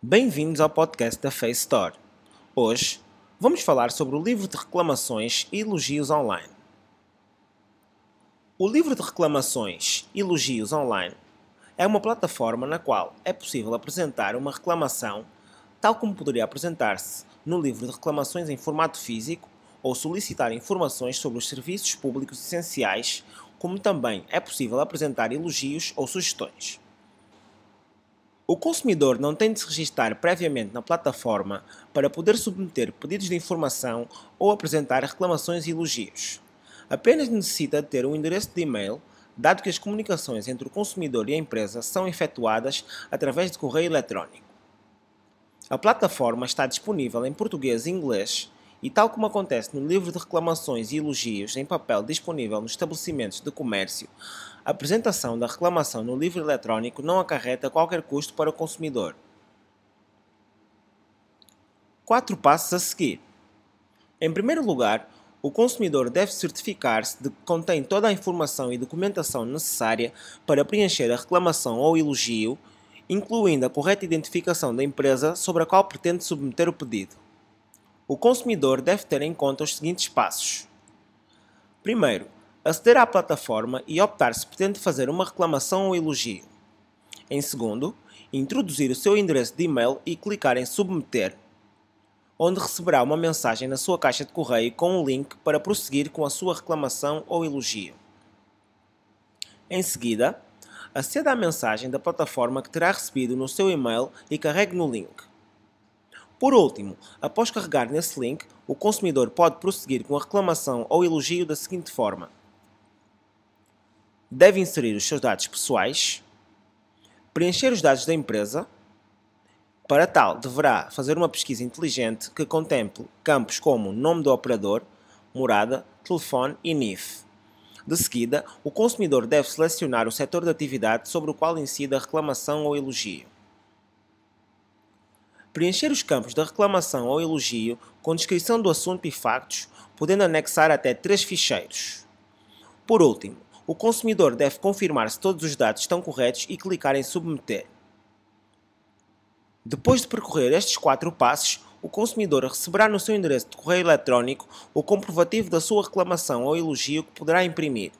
Bem-vindos ao podcast da Face Store. Hoje vamos falar sobre o livro de reclamações e elogios online. O livro de reclamações e elogios online é uma plataforma na qual é possível apresentar uma reclamação, tal como poderia apresentar-se no livro de reclamações em formato físico ou solicitar informações sobre os serviços públicos essenciais, como também é possível apresentar elogios ou sugestões. O consumidor não tem de se registrar previamente na plataforma para poder submeter pedidos de informação ou apresentar reclamações e elogios. Apenas necessita de ter um endereço de e-mail, dado que as comunicações entre o consumidor e a empresa são efetuadas através de correio eletrónico. A plataforma está disponível em português e inglês e, tal como acontece no livro de reclamações e elogios em papel disponível nos estabelecimentos de comércio, a apresentação da reclamação no livro eletrónico não acarreta qualquer custo para o consumidor. Quatro passos a seguir. Em primeiro lugar, o consumidor deve certificar-se de que contém toda a informação e documentação necessária para preencher a reclamação ou elogio, incluindo a correta identificação da empresa sobre a qual pretende submeter o pedido o consumidor deve ter em conta os seguintes passos. Primeiro, aceder à plataforma e optar se pretende fazer uma reclamação ou elogio. Em segundo, introduzir o seu endereço de e-mail e clicar em Submeter, onde receberá uma mensagem na sua caixa de correio com um link para prosseguir com a sua reclamação ou elogio. Em seguida, aceda à mensagem da plataforma que terá recebido no seu e-mail e carregue no link. Por último, após carregar nesse link, o consumidor pode prosseguir com a reclamação ou elogio da seguinte forma: deve inserir os seus dados pessoais, preencher os dados da empresa. Para tal, deverá fazer uma pesquisa inteligente que contemple campos como nome do operador, morada, telefone e NIF. De seguida, o consumidor deve selecionar o setor de atividade sobre o qual incide a reclamação ou elogio. Preencher os campos da reclamação ou elogio com descrição do assunto e factos, podendo anexar até três ficheiros. Por último, o consumidor deve confirmar se todos os dados estão corretos e clicar em Submeter. Depois de percorrer estes quatro passos, o consumidor receberá no seu endereço de correio eletrónico o comprovativo da sua reclamação ou elogio que poderá imprimir.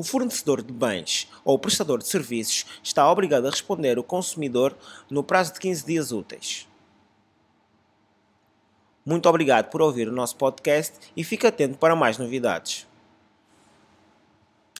O fornecedor de bens ou o prestador de serviços está obrigado a responder ao consumidor no prazo de 15 dias úteis. Muito obrigado por ouvir o nosso podcast e fique atento para mais novidades.